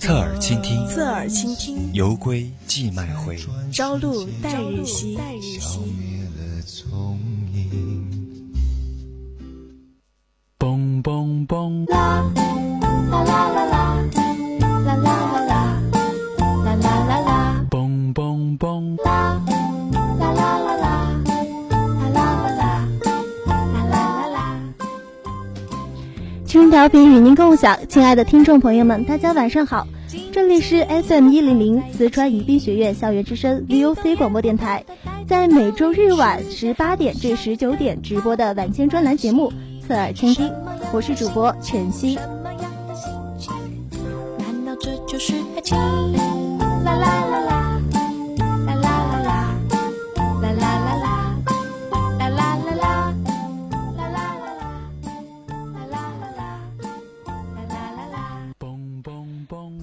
侧耳倾听，侧耳倾听，犹归寄麦回，朝露待日晞。嘣嘣嘣！并与您共享，亲爱的听众朋友们，大家晚上好，这里是 SM 一零零四川宜宾学院校园之声 VOC 广播电台，在每周日晚十八点至十九点直播的晚间专栏节目。侧耳倾听，我是主播晨曦。难道这就是爱情？啦啦啦啦，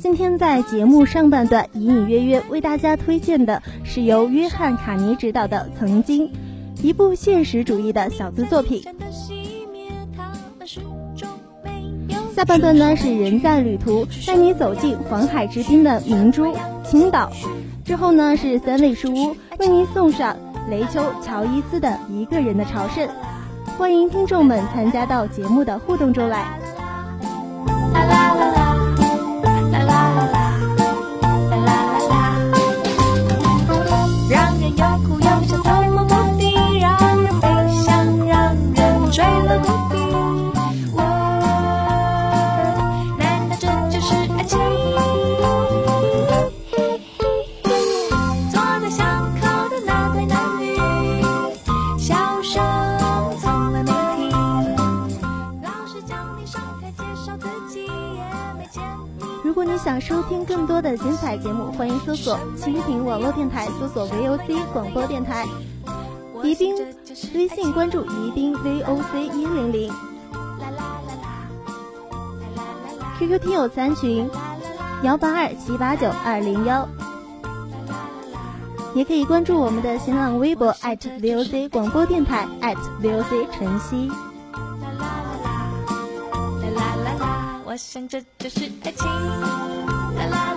今天在节目上半段隐隐约约为大家推荐的是由约翰·卡尼执导的《曾经》，一部现实主义的小资作品。下半段呢是人在旅途，带你走进黄海之滨的明珠青岛。之后呢是三味书屋，为您送上雷丘乔伊斯的一个人的朝圣。欢迎听众们参加到节目的互动中来。精彩节目，欢迎搜索蜻蜓网络电台，搜索 VOC 广播电台。宜宾微信关注宜宾 VOC 一零零。QQ 听友三群幺八二七八九二零幺，也可以关注我们的新浪微博 @VOC 广播电台 @VOC 晨曦。我想这就是爱情，啦，啦啦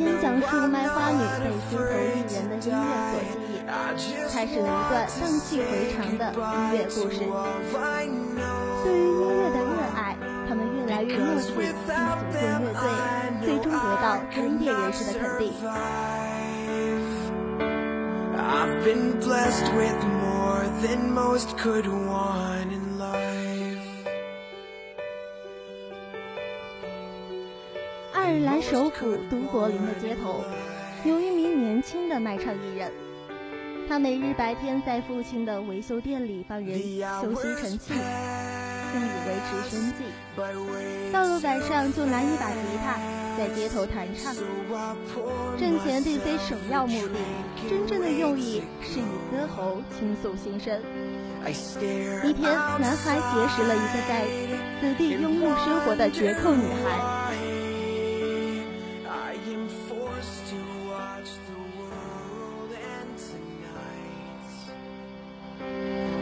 先讲述卖花女被心头一人的音乐所吸引，开始了一段荡气回肠的音乐故事。对于音乐的热爱，他们越来越默契，并组建乐队，最终得到专业人士的肯定。I've been blessed with more than most could want 爱尔兰首府都柏林的街头，有一名年轻的卖唱艺人，他每日白天在父亲的维修店里帮人修吸尘器，用以维持生计。到了晚上就拿一把吉他在街头弹唱，挣钱并非首要目的，真正的用意是以歌喉倾诉心声。一天，男孩结识了一个在此地庸碌生活的绝扣女孩。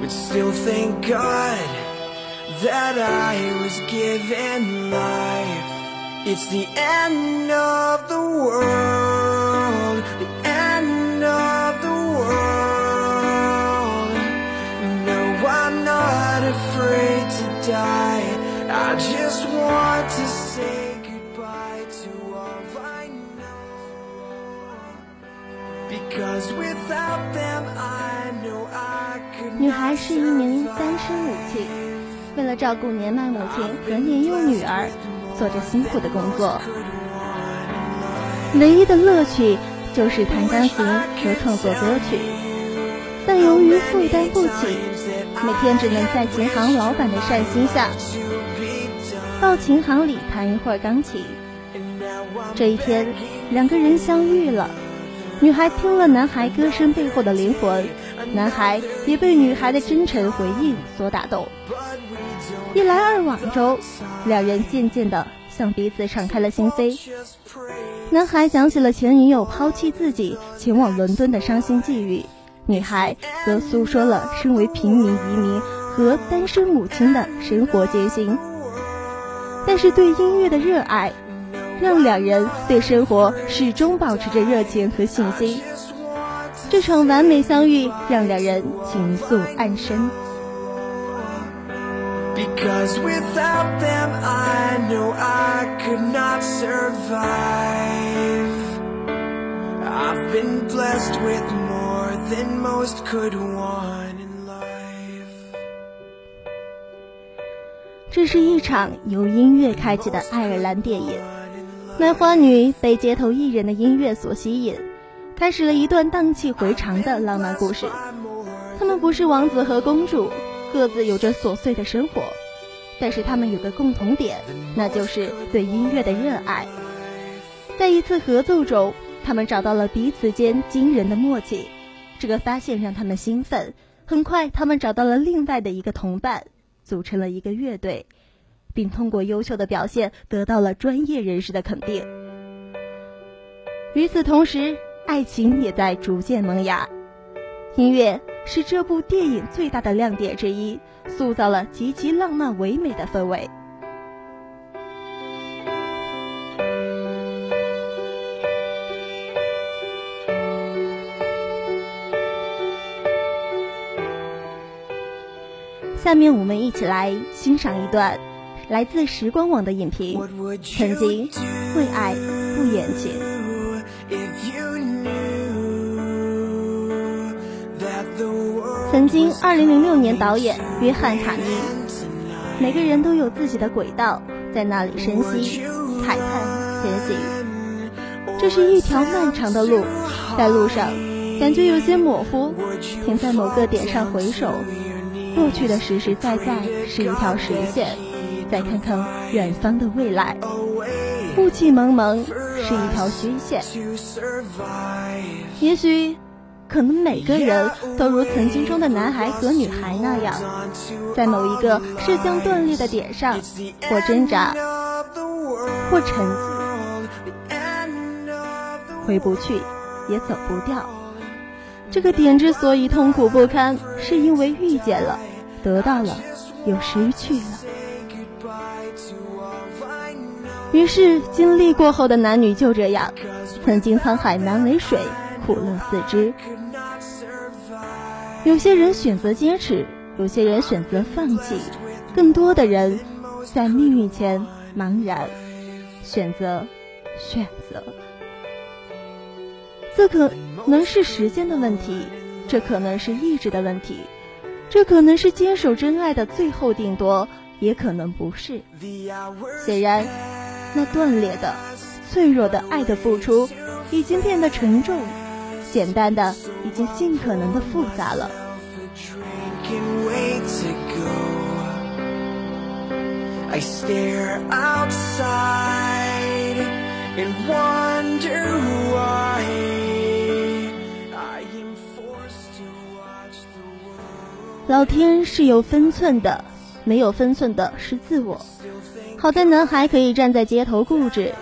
But still thank God that I was given life. It's the end of the world, 女 not 孩是一名单身母亲，为了照顾年迈母亲和年幼女儿，做着辛苦的工作。唯一的乐趣就是弹钢琴和创作歌曲，但由于负担不起，每天只能在琴行老板的善心下，到琴行里弹一会儿钢琴。这一天，两个人相遇了。女孩听了男孩歌声背后的灵魂，男孩也被女孩的真诚回应所打动。一来二往中，两人渐渐的向彼此敞开了心扉。男孩想起了前女友抛弃自己前往伦敦的伤心际遇，女孩则诉说了身为平民移民和单身母亲的生活艰辛。但是对音乐的热爱，让两人对生活始终保持着热情和信心。这场完美相遇让两人情愫暗生。Because without them, I know I could not survive. I've been blessed with more than most could want in life. 这是一场由音乐开启的爱尔兰电影。卖花女被街头艺人的音乐所吸引，开始了一段荡气回肠的浪漫故事。他们不是王子和公主，各自有着琐碎的生活，但是他们有个共同点，那就是对音乐的热爱。在一次合奏中，他们找到了彼此间惊人的默契，这个发现让他们兴奋。很快，他们找到了另外的一个同伴，组成了一个乐队，并通过优秀的表现得到了专业人士的肯定。与此同时，爱情也在逐渐萌芽。音乐是这部电影最大的亮点之一，塑造了极其浪漫唯美的氛围。下面我们一起来欣赏一段来自时光网的影评《曾经为爱不言情》。if you knew that the world 曾经，二零零六年导演约翰卡尼，每个人都有自己的轨道，在那里深吸、慨叹、前行。这是一条漫长的路，在路上感觉有些模糊，停在某个点上回首，过去的实实在在是一条实线，再看看远方的未来，雾气蒙蒙是一条虚线。也许，可能每个人都如曾经中的男孩和女孩那样，在某一个势将断裂的点上，或挣扎，或沉寂，回不去，也走不掉。这个点之所以痛苦不堪，是因为遇见了，得到了，又失去了。于是，经历过后的男女就这样，曾经沧海难为水，苦乐自知。有些人选择坚持，有些人选择放弃，更多的人在命运前茫然选择选择。这可能是时间的问题，这可能是意志的问题，这可能是坚守真爱的最后定夺，也可能不是。显然，那断裂的、脆弱的爱的付出，已经变得沉重。简单的已经尽可能的复杂了。I stare outside and wonder why I am forced to watch the world. 老天是有分寸的，没有分寸的是自我。好在男孩可以站在街头固执，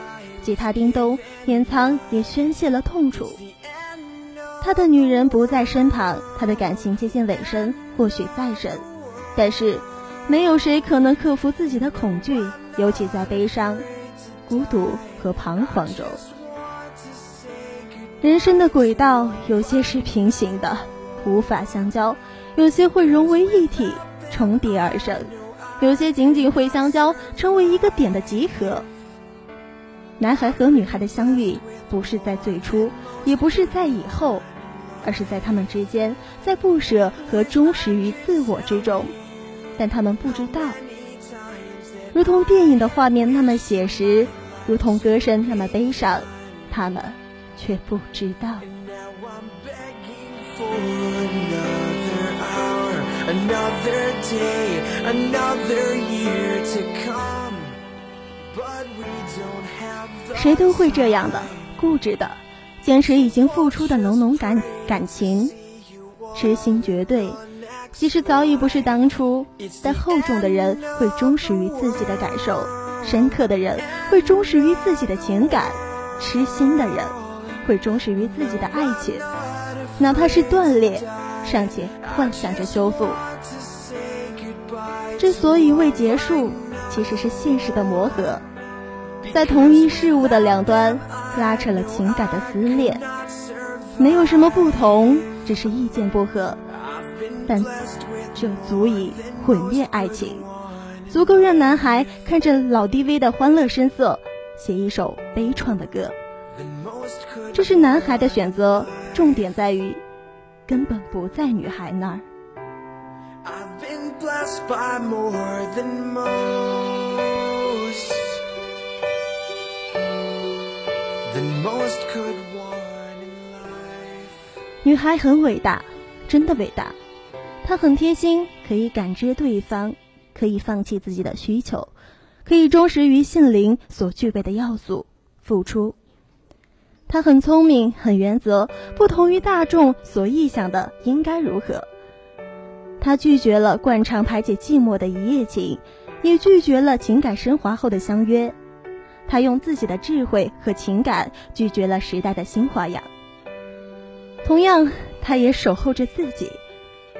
吉他叮咚，掩藏也宣泄了痛楚。他的女人不在身旁，他的感情接近尾声，或许再深，但是没有谁可能克服自己的恐惧，尤其在悲伤、孤独和彷徨中。人生的轨道有些是平行的，无法相交；有些会融为一体，重叠而生；有些仅仅会相交，成为一个点的集合。男孩和女孩的相遇，不是在最初，也不是在以后。而是在他们之间，在不舍和忠实于自我之中，但他们不知道，如同电影的画面那么写实，如同歌声那么悲伤，他们却不知道。Another day, another year to come. But we don't have the 谁都会这样的，固执的，坚持已经付出的浓浓感感情，痴心绝对。即使早已不是当初，但厚重的人会忠实于自己的感受，深刻的人会忠实于自己的情感，痴心的人会忠实于自己的爱情，哪怕是断裂，尚且幻想着修复。之所以未结束，其实是现实的磨合，在同一事物的两端拉扯了情感的撕裂。没有什么不同，只是意见不合，但这足以毁灭爱情，足够让男孩看着老 DV 的欢乐声色，写一首悲怆的歌。这是男孩的选择，重点在于根本不在女孩那儿。I've been blessed by more than most. Than most could want in life. 女孩很伟大，真的伟大。她很贴心，可以感知对方，可以放弃自己的需求，可以忠实于性灵所具备的要素，付出。他很聪明，很原则，不同于大众所臆想的应该如何。他拒绝了惯常排解寂寞的一夜情，也拒绝了情感升华后的相约。他用自己的智慧和情感拒绝了时代的新花样。同样，他也守候着自己，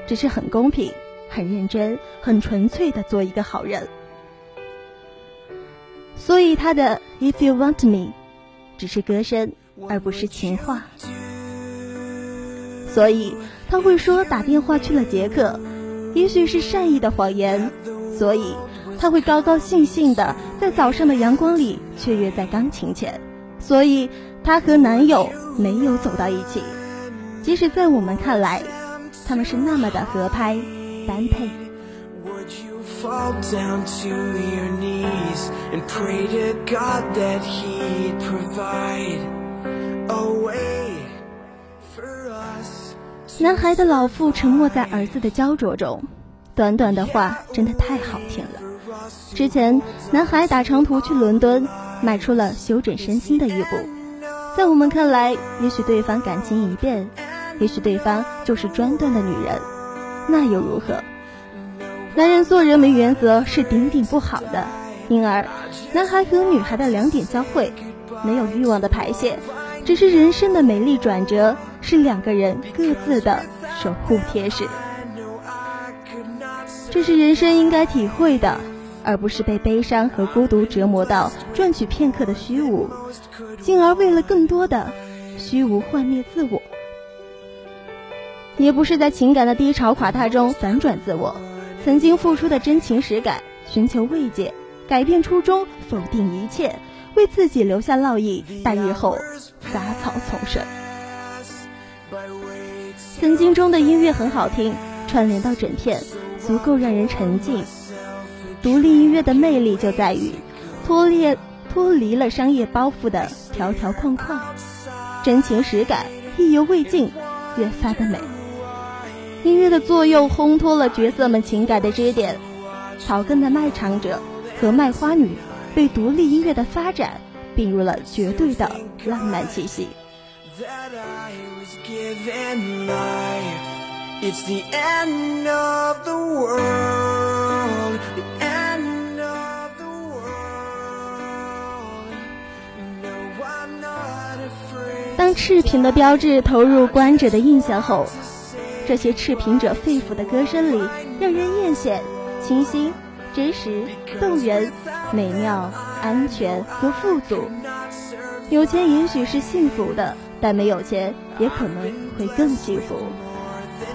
只是很公平、很认真、很纯粹的做一个好人。所以，他的 "If you want me" 只是歌声，而不是情话。所以，他会说打电话去了捷克，也许是善意的谎言。所以，他会高高兴兴的在早上的阳光里雀跃在钢琴前。所以，她和男友没有走到一起，即使在我们看来，他们是那么的合拍、般配。Would you fall down to your knees and pray to God that He'd provide 男孩的老父沉默在儿子的焦灼中，短短的话真的太好听了。之前，男孩打长途去伦敦，迈出了修整身心的一步。在我们看来，也许对方感情一变，也许对方就是专断的女人，那又如何？男人做人没原则是顶顶不好的，因而，男孩和女孩的两点交汇，没有欲望的排泄，只是人生的美丽转折，是两个人各自的守护天使。这是人生应该体会的，而不是被悲伤和孤独折磨到赚取片刻的虚无，进而为了更多的虚无幻灭自我。也不是在情感的低潮垮塌中反转自我，曾经付出的真情实感，寻求慰藉，改变初衷，否定一切，为自己留下烙印，待日后杂草丛生。曾经中的音乐很好听，串联到整片，足够让人沉浸。独立音乐的魅力就在于脱离脱离了商业包袱的条条框框，真情实感，意犹未尽，越发的美。音乐的作用烘托了角色们情感的支点，草根的卖唱者和卖花女被独立音乐的发展并入了绝对的浪漫气息。That I was given life. It's the end of the world, the end of the world. No, I'm not afraid. 当赤贫的标志投入观者的印象后，这些赤贫者肺腑的歌声里，让人艳羡、清新、真实、动人、美妙、安全和富足。有钱也许是幸福的，但没有钱也可能会更幸福。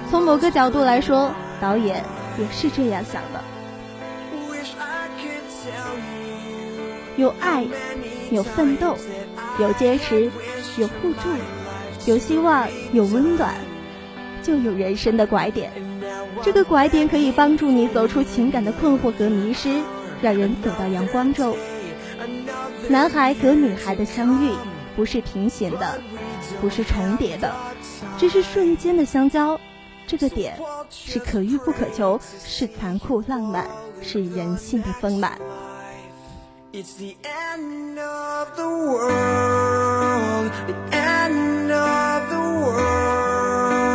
从某个角度来说，导演也是这样想的。有爱，有奋斗，有坚持，有互助，有希望，有温暖，就有人生的拐点。这个拐点可以帮助你走出情感的困惑和迷失，让人走到阳光中。男孩和女孩的相遇不是平行的，不是重叠的，只是瞬间的相交。这个点是可遇不可求，是残酷浪漫，是人性的丰满。It's the end of the world, the end of the world.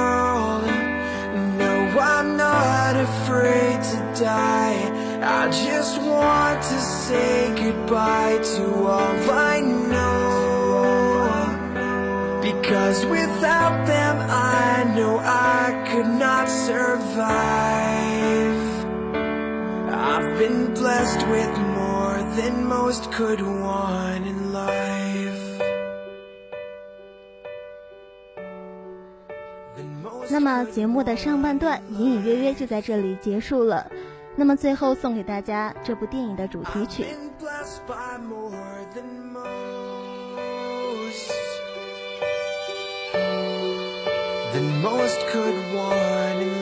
No, I'm not afraid to die. I just want to say goodbye to all I know. Because without them, I know I could not survive. I've been blessed with more than most could want in life. 那么节目的上半段隐隐约约就在这里结束了。那么最后送给大家这部电影的主题曲。Than most could want